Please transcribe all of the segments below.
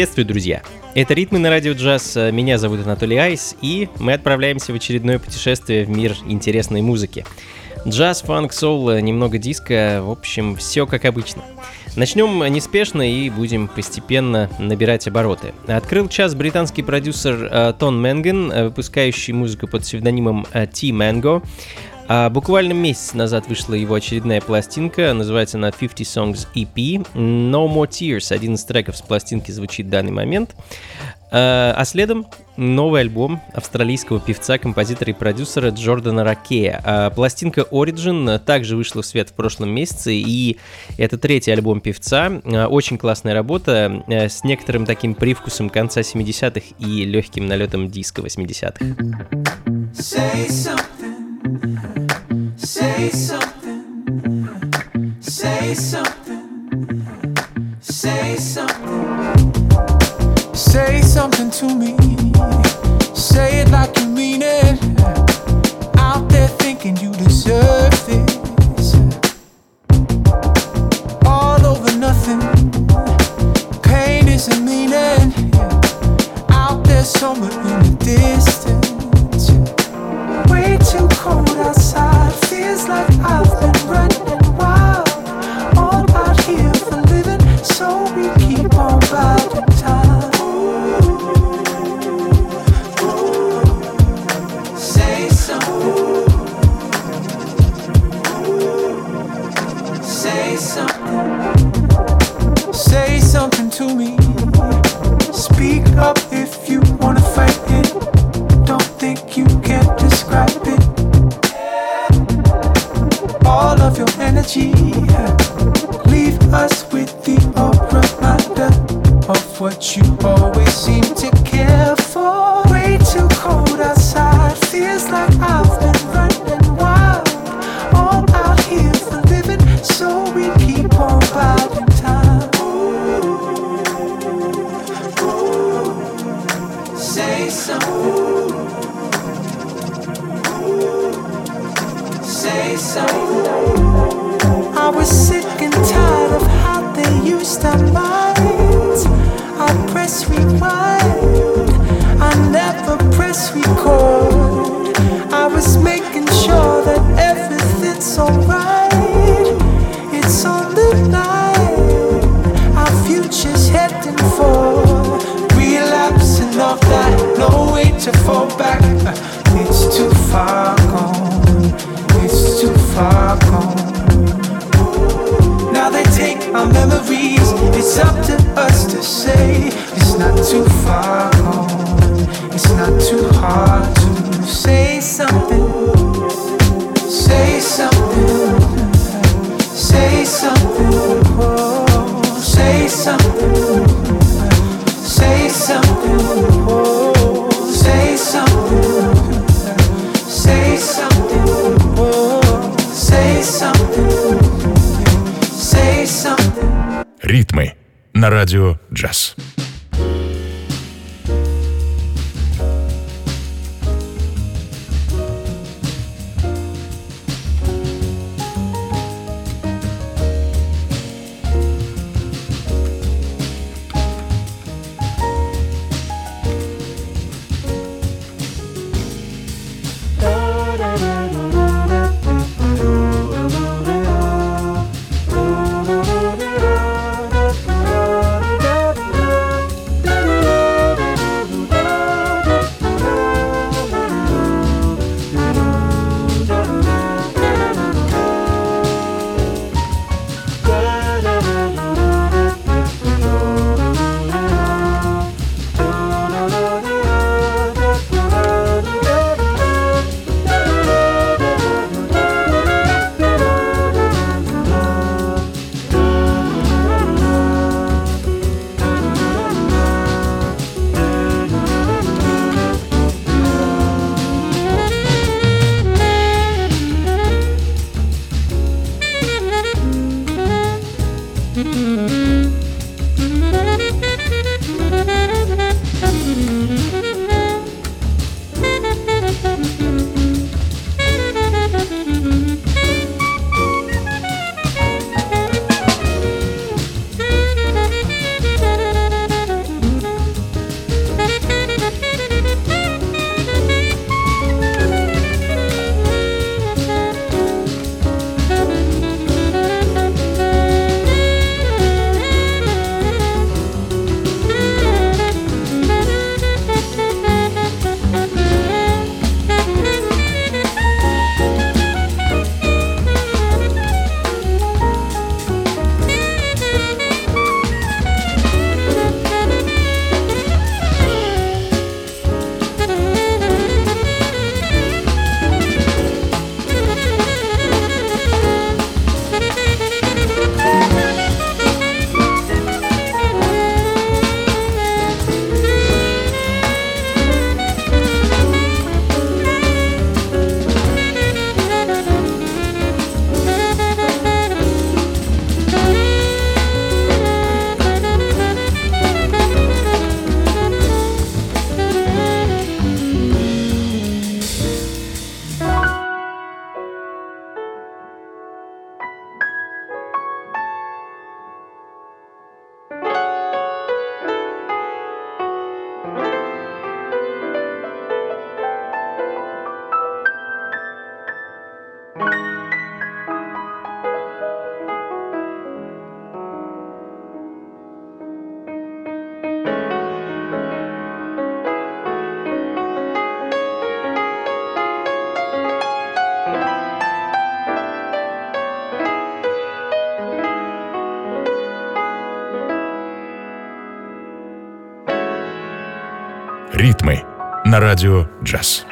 Приветствую, друзья! Это «Ритмы на радио джаз». Меня зовут Анатолий Айс, и мы отправляемся в очередное путешествие в мир интересной музыки. Джаз, фанк, соул, немного диска, в общем, все как обычно. Начнем неспешно и будем постепенно набирать обороты. Открыл час британский продюсер э, Тон Менген, э, выпускающий музыку под псевдонимом э, T Mango. А буквально месяц назад вышла его очередная пластинка, называется она 50 Songs EP. No More Tears, один из треков с пластинки звучит в данный момент. А, а следом новый альбом австралийского певца, композитора и продюсера Джордана Ракея. А пластинка Origin также вышла в свет в прошлом месяце, и это третий альбом певца. А, очень классная работа с некоторым таким привкусом конца 70-х и легким налетом диска 80-х. Say something. Say something. Say something. Say something to me. Say it like you mean it. Out there thinking you deserve this. All over nothing. Pain isn't meaning. Out there somewhere in the distance. На радио «Джаз».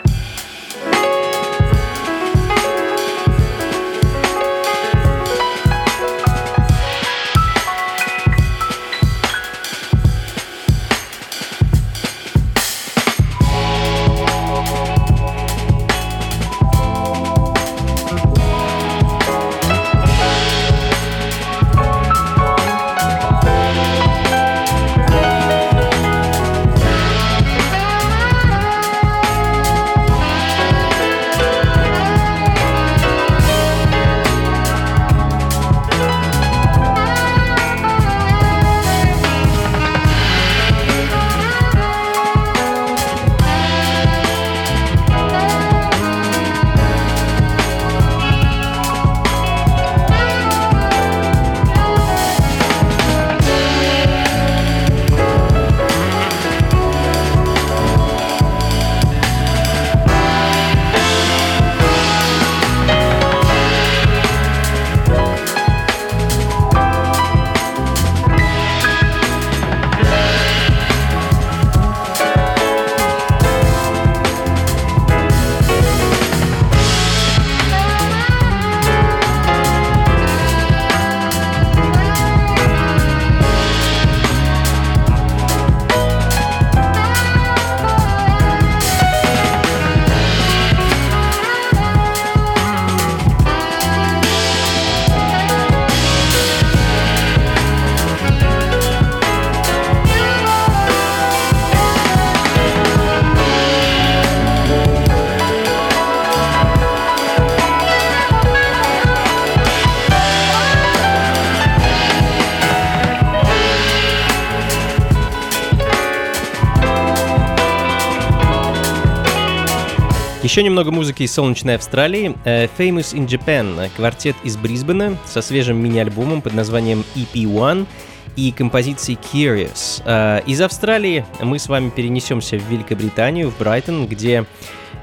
Еще немного музыки из солнечной Австралии. Uh, Famous in Japan, квартет из Брисбена со свежим мини-альбомом под названием EP1 и композицией Curious. Uh, из Австралии мы с вами перенесемся в Великобританию, в Брайтон, где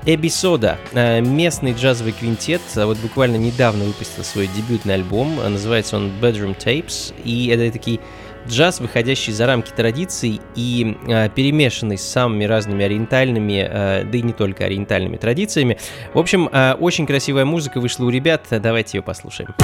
Эбби Сода, местный джазовый квинтет, вот буквально недавно выпустил свой дебютный альбом, называется он Bedroom Tapes, и это такие джаз, выходящий за рамки традиций и э, перемешанный с самыми разными ориентальными, э, да и не только ориентальными традициями. В общем, э, очень красивая музыка вышла у ребят, давайте ее послушаем.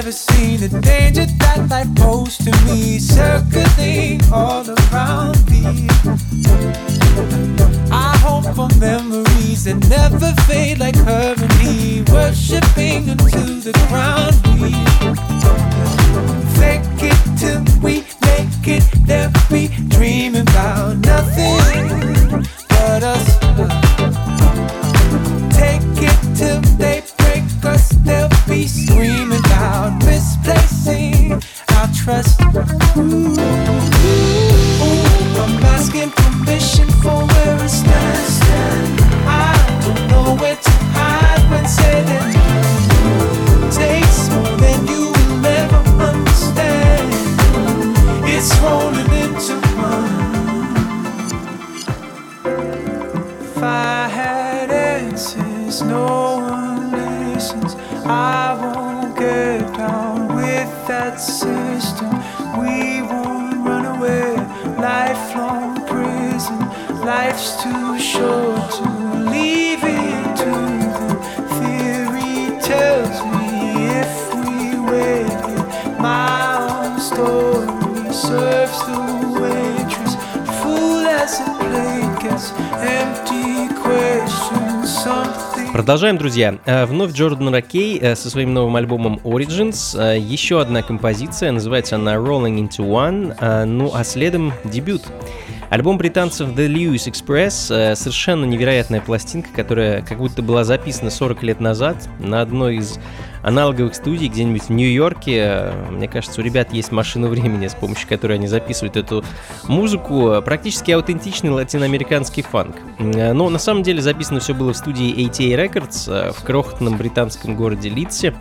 never seen the danger that life posed to me, circling all around me. I hope for memories that never fade like her and me, worshipping unto the ground we fake it till we make it. There we Продолжаем, друзья. Э, Вновь Джордан Ракей э, со своим новым альбомом Origins. Э, Еще одна композиция, называется она Rolling Into One. Ну а следом дебют. Альбом британцев The Lewis Express э, совершенно невероятная пластинка, которая как будто была записана 40 лет назад на одной из аналоговых студий где-нибудь в Нью-Йорке. Мне кажется, у ребят есть машина времени, с помощью которой они записывают эту музыку. Практически аутентичный латиноамериканский фанк. Э, Но на самом деле записано все было в студии ATA Records э, в крохотном британском городе Лидсе.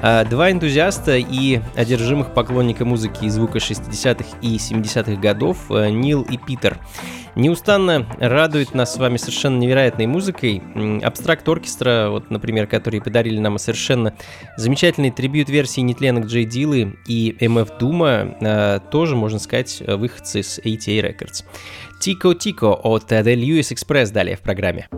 А, Два энтузиаста и одержимых поклонника музыки и звука 60-х и 70-х годов, э, Нил и Питер. Неустанно радует нас с вами совершенно невероятной музыкой. Абстракт оркестра, вот, например, которые подарили нам совершенно замечательный трибют версии нетленок Джей Дилы и МФ Дума, э, тоже, можно сказать, э, выходцы с ATA Records. Тико Тико от э, The Lewis Express далее в программе.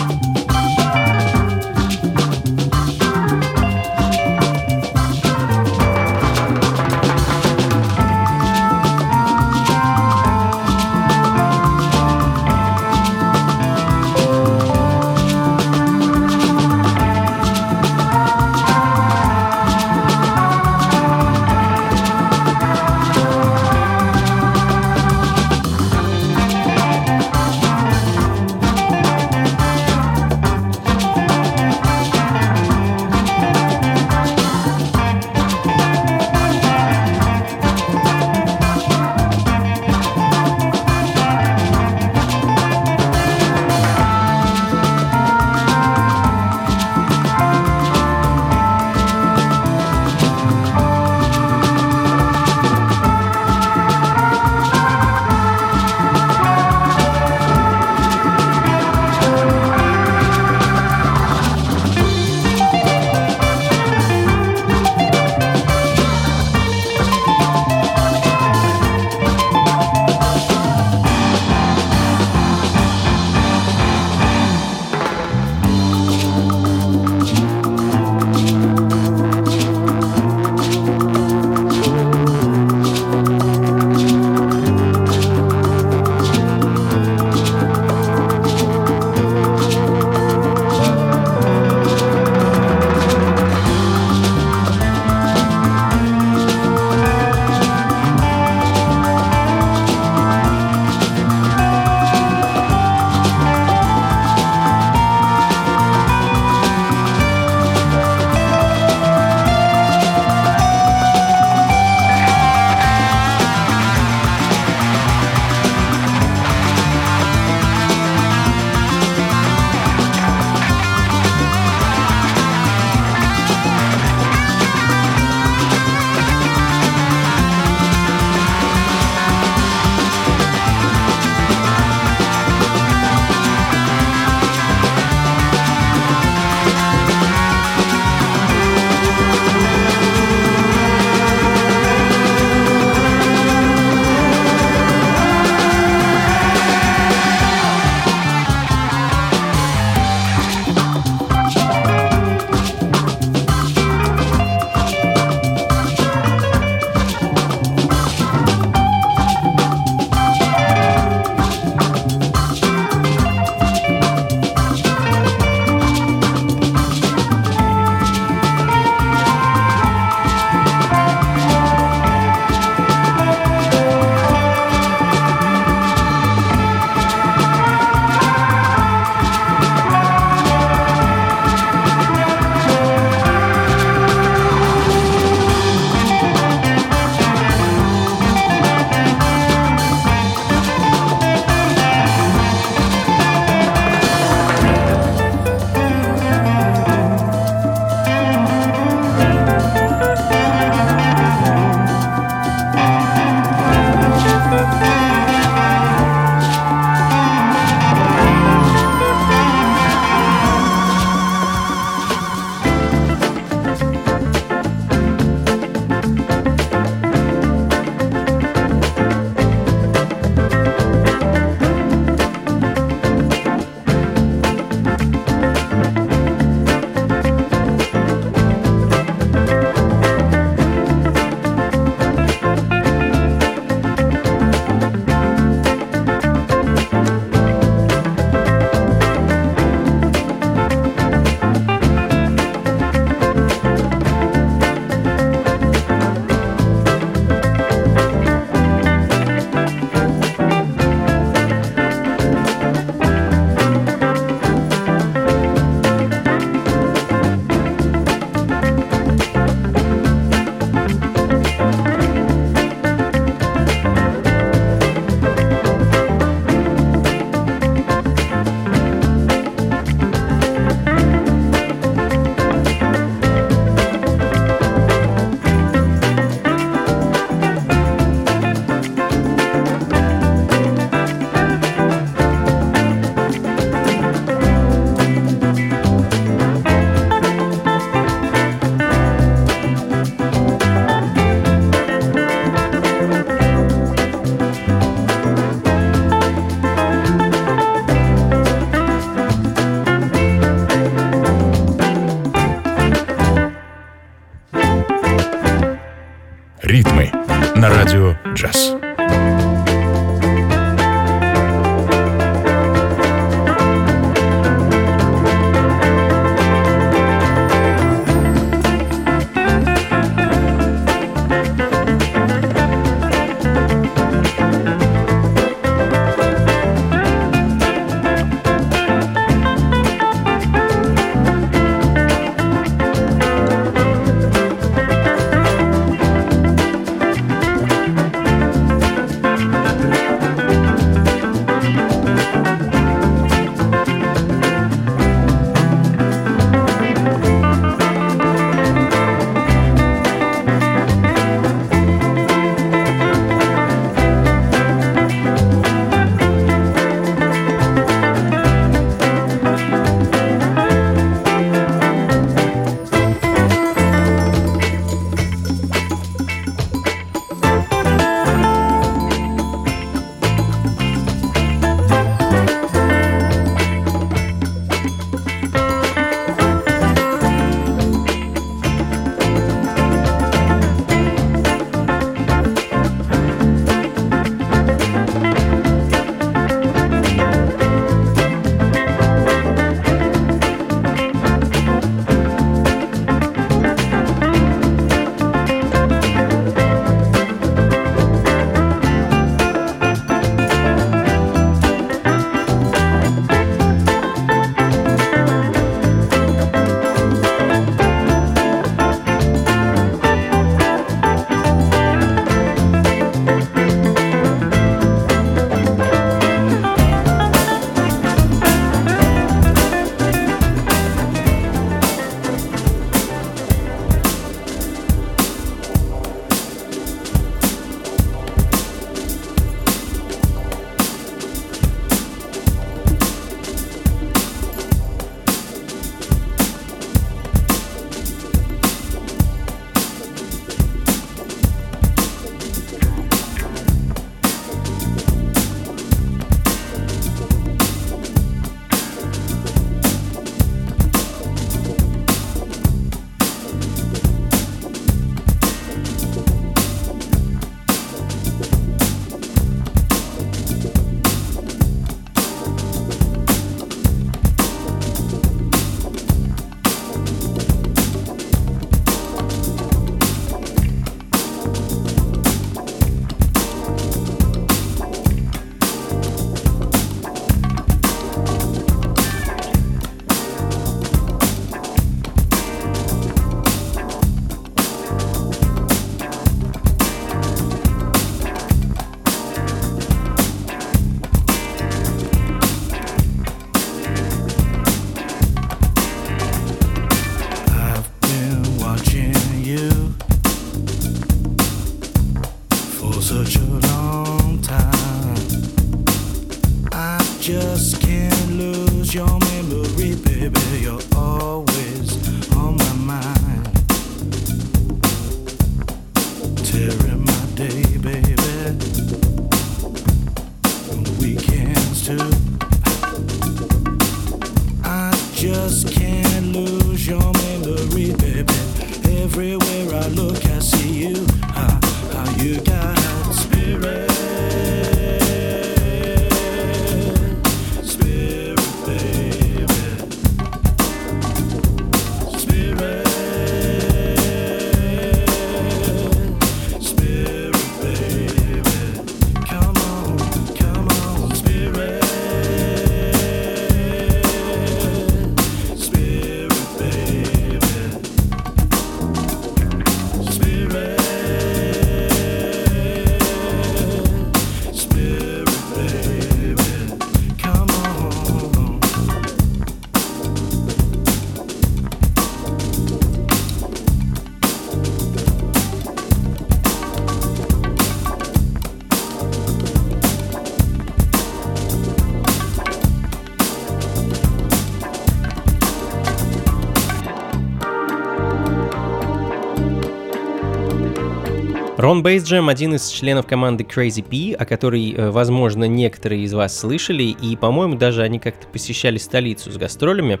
Рон Бейсджем один из членов команды Crazy P, о которой, э, возможно, некоторые из вас слышали, и, по-моему, даже они как-то посещали столицу с гастролями.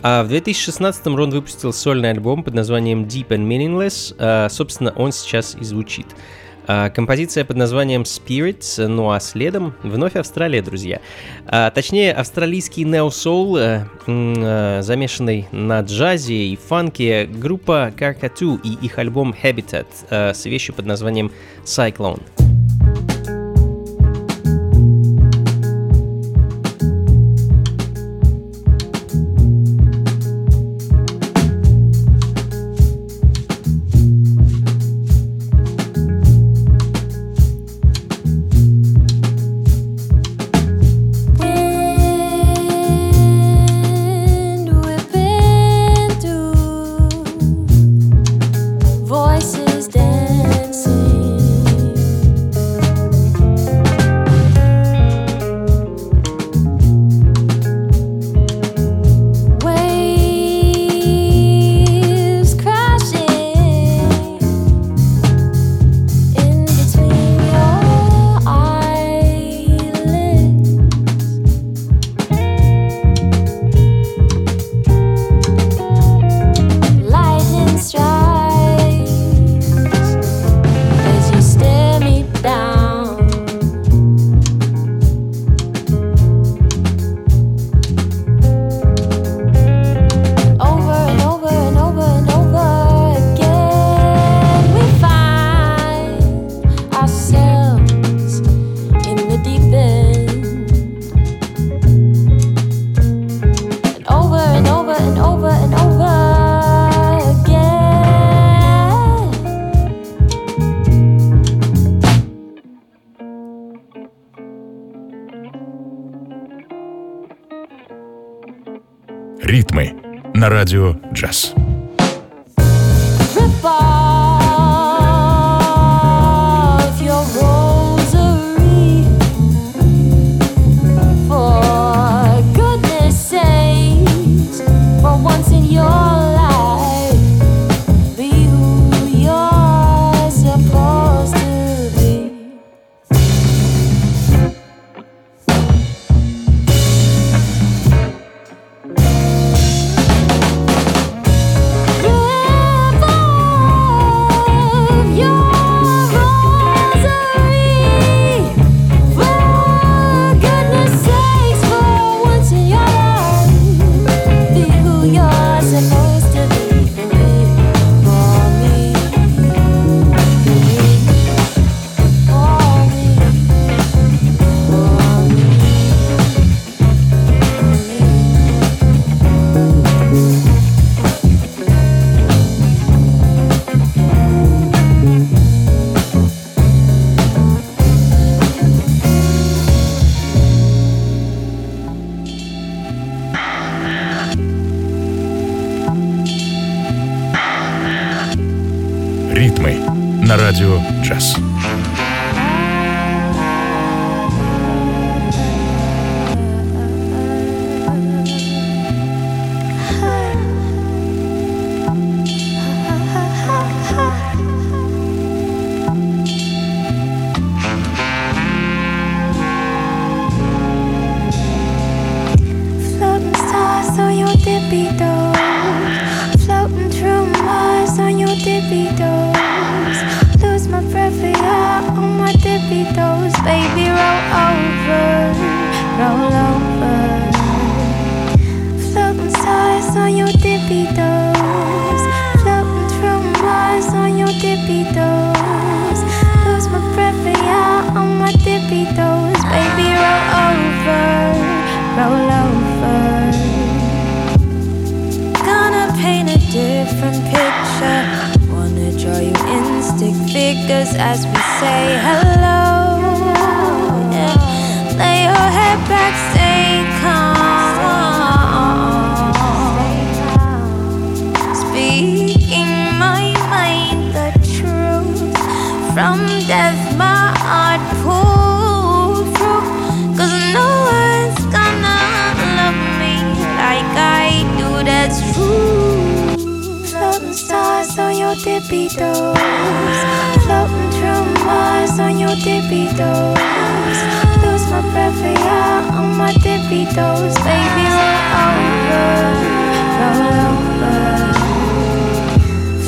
А в 2016 Рон выпустил сольный альбом под названием Deep and Meaningless. А, собственно, он сейчас и звучит. А, композиция под названием Spirits, ну а следом вновь Австралия, друзья. А, точнее, австралийский неосол, а, э, э, замешанный на джазе и фанке, группа Carcatoo и их альбом Habitat э, с вещью под названием Cyclone. Radio. figures as we say hello. Debitos. Floating through Mars on your Debitos. Lose my breath for ya on my Debitos. Baby, roll over, roll over.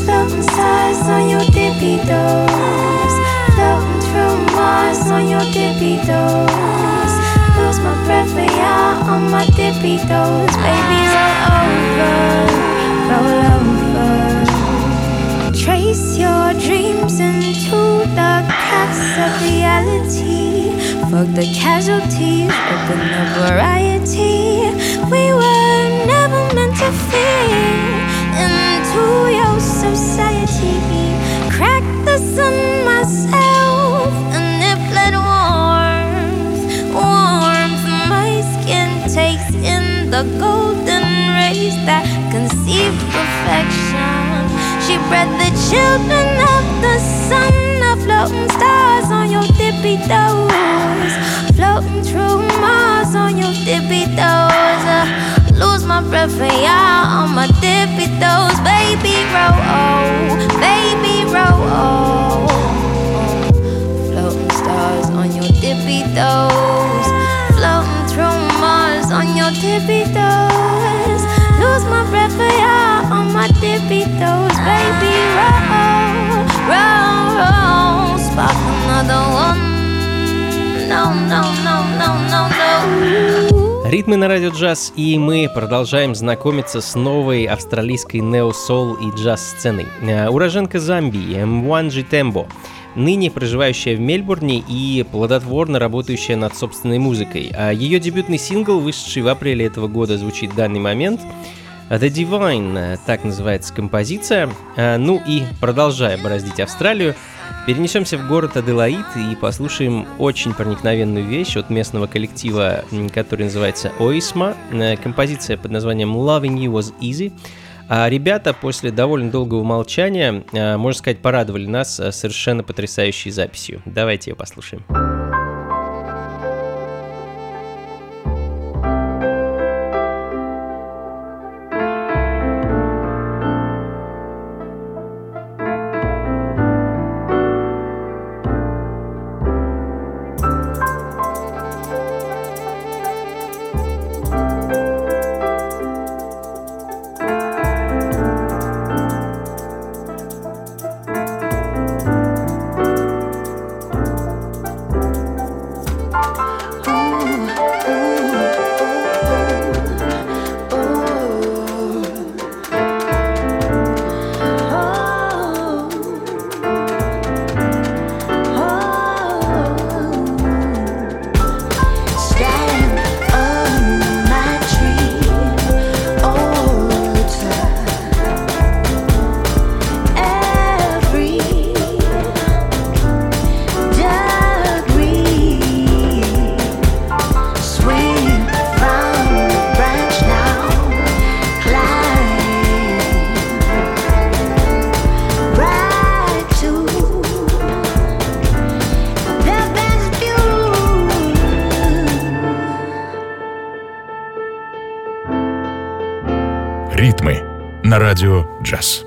Floating stars on your Debitos. Floating through Mars on your Debitos. Lose my breath for ya on my Debitos. Baby, roll over, roll over. Trace your dreams into the cast of reality. Fuck the casualties, open the variety. We were never meant to fit into your society. Crack the sun myself, and it bled warmth, warmth. My skin takes in the golden rays that conceive perfection. Bred the children of the sun, the floating stars on your tippy toes, floating through Mars on your tippy toes. Uh, lose my breath, yeah, on my tippy toes, baby, roll, oh, baby, roll, oh. Floating stars on your tippy toes, Ритмы на радио джаз, и мы продолжаем знакомиться с новой австралийской нео-сол и джаз-сценой. Э, Уроженка Замбии, Мванджи Тембо, ныне проживающая в Мельбурне и плодотворно работающая над собственной музыкой. А Ее дебютный сингл, вышедший в апреле этого года, звучит в данный момент. The Divine, так называется композиция. Э, Ну и продолжая бороздить Австралию, перенесемся в город Аделаид и послушаем очень проникновенную вещь от местного коллектива, который называется Oisma. Э, Композиция под названием Loving You Was Easy. А ребята после довольно долгого молчания, э, можно сказать, порадовали нас э, совершенно потрясающей записью. Давайте ее послушаем. На радио джаз.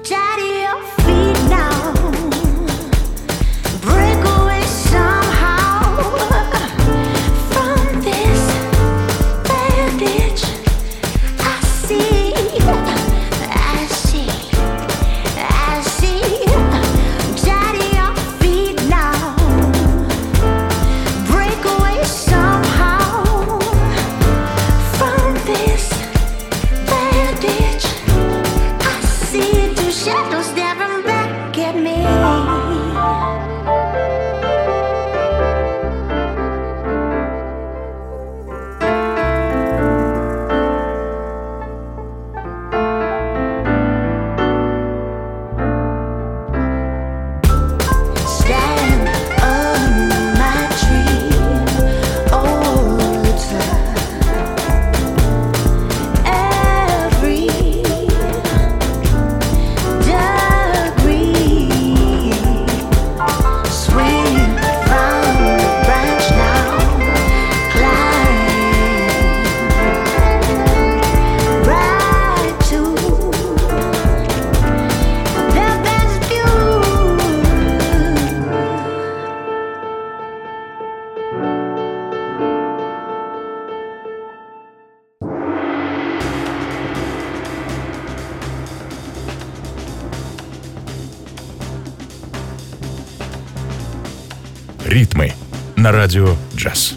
Радио джаз.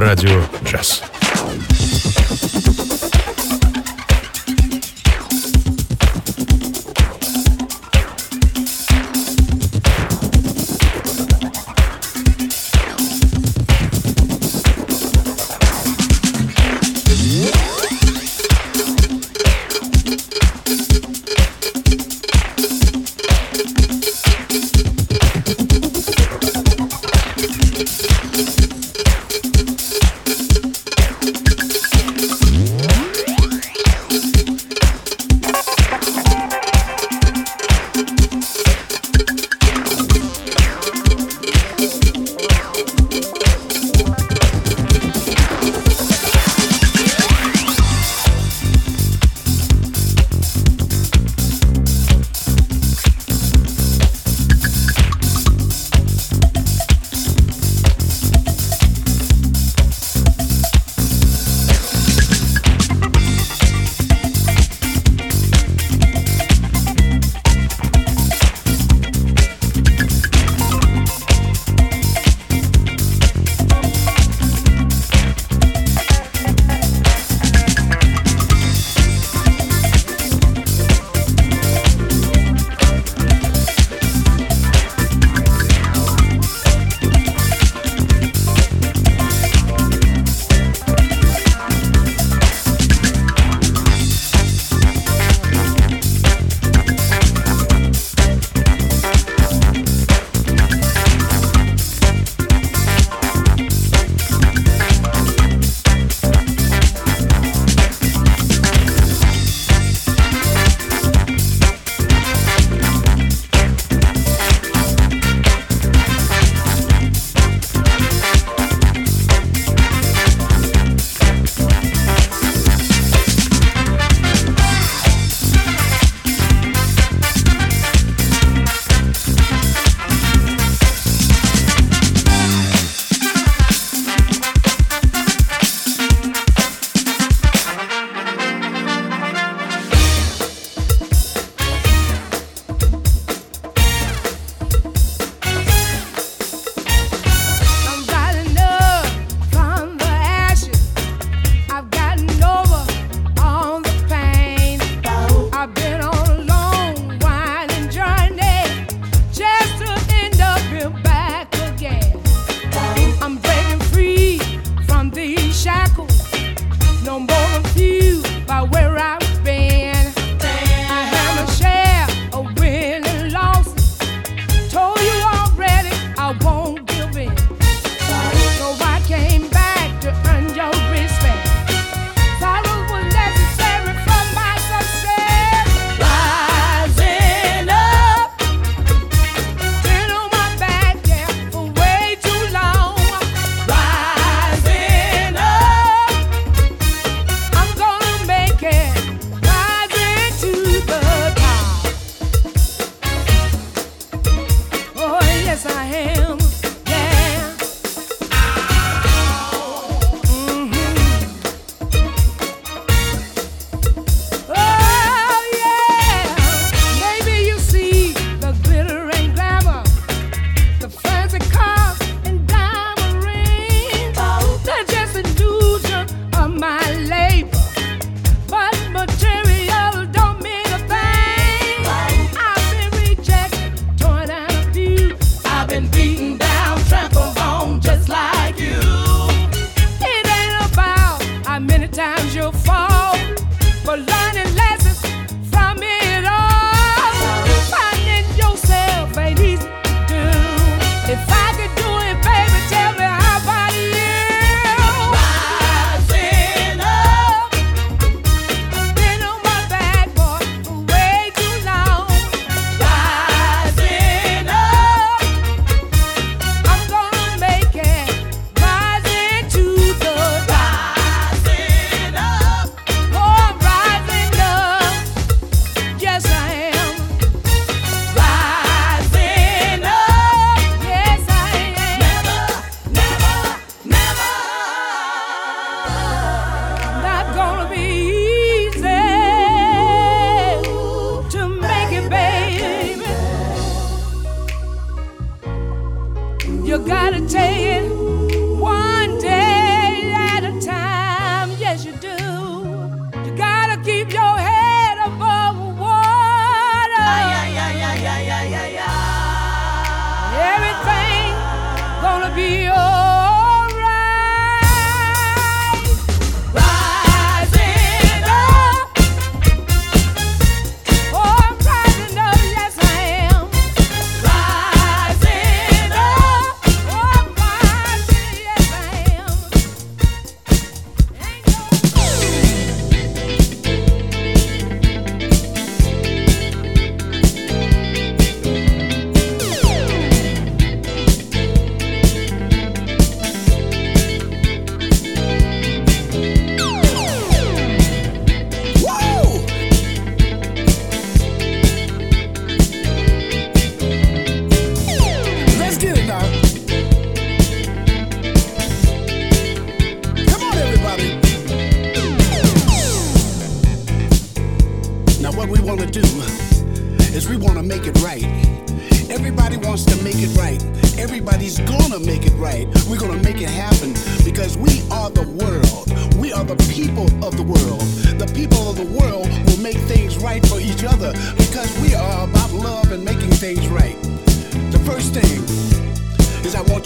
На радио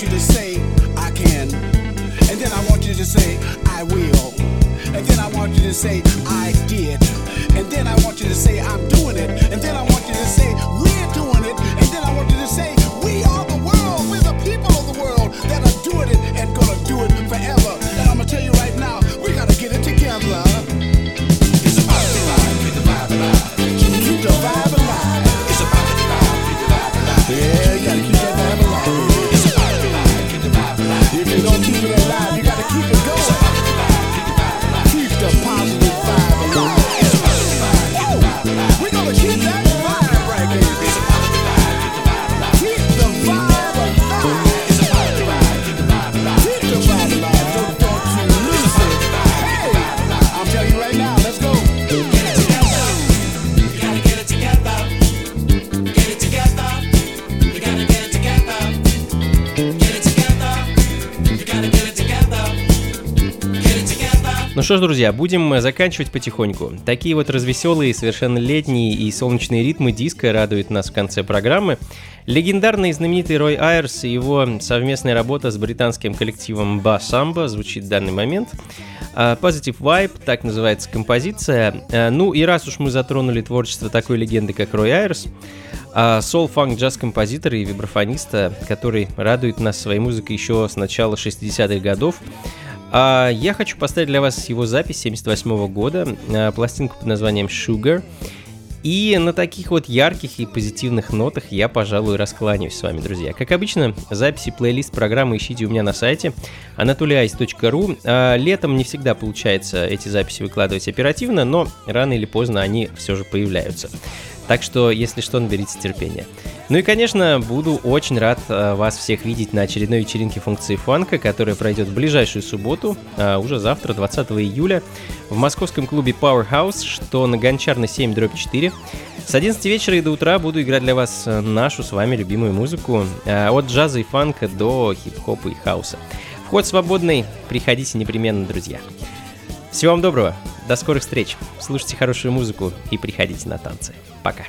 you to say, что ж, друзья, будем э, заканчивать потихоньку. Такие вот развеселые, совершенно летние и солнечные ритмы диска радуют нас в конце программы. Легендарный и знаменитый Рой Айрс и его совместная работа с британским коллективом Ba Samba звучит в данный момент. А, Positive Vibe, так называется композиция. А, Ну и раз уж мы затронули творчество такой легенды, как Рой Айрс, сол-фанк джаз-композитора и вибрафониста, который радует нас своей музыкой еще с начала 60-х годов, а, Я хочу поставить для вас его запись 78 года, а, пластинку под названием Sugar. И на таких вот ярких и позитивных нотах я, пожалуй, раскланяюсь с вами, друзья. Как обычно, записи плейлист программы ищите у меня на сайте anatolyice.ru. А, Летом не всегда получается эти записи выкладывать оперативно, но рано или поздно они все же появляются. Так что, если что, наберите терпения. Ну и, конечно, буду очень рад э, вас всех видеть на очередной вечеринке функции фанка, которая пройдет в ближайшую субботу, а уже завтра, 20 июля, в московском клубе Powerhouse, что на Гончарной 7 дробь 4. С 11 вечера и до утра буду играть для вас э, нашу с вами любимую музыку, э, от джаза и фанка до хип-хопа и хауса. Вход свободный, приходите непременно, друзья. Всего вам доброго, до скорых встреч, слушайте хорошую музыку и приходите на танцы. Пока.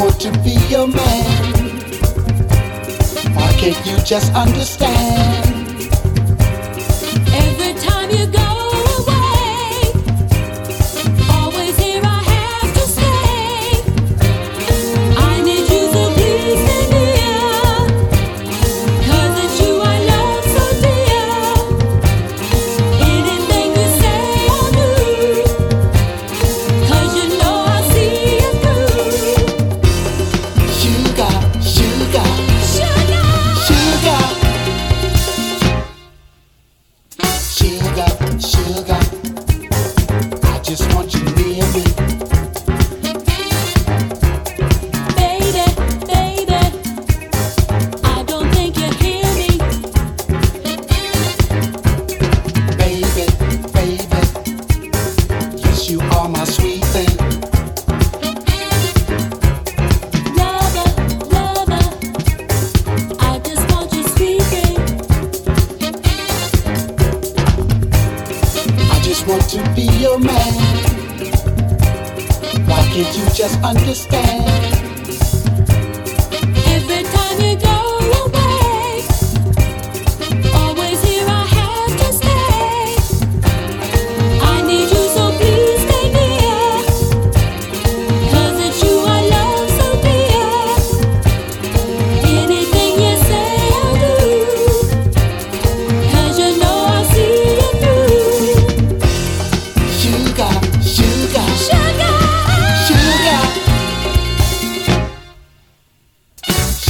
Want to be your man. Why can't you just understand? Every time you go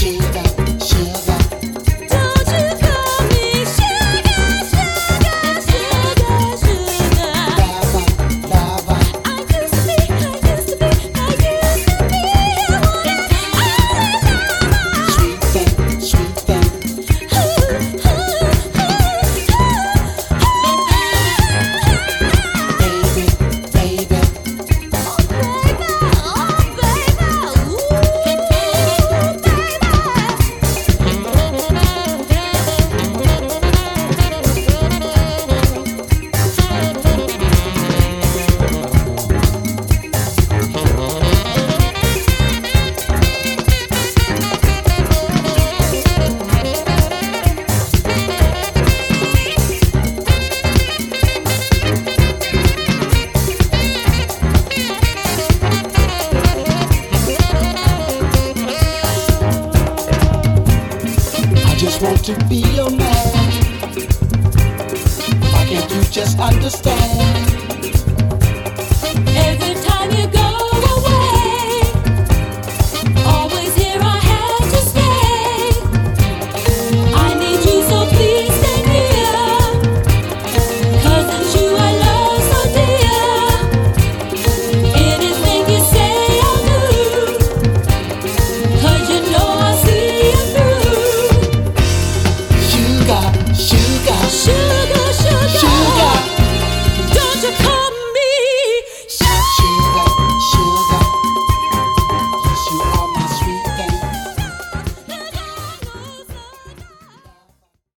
Shiver, shiver.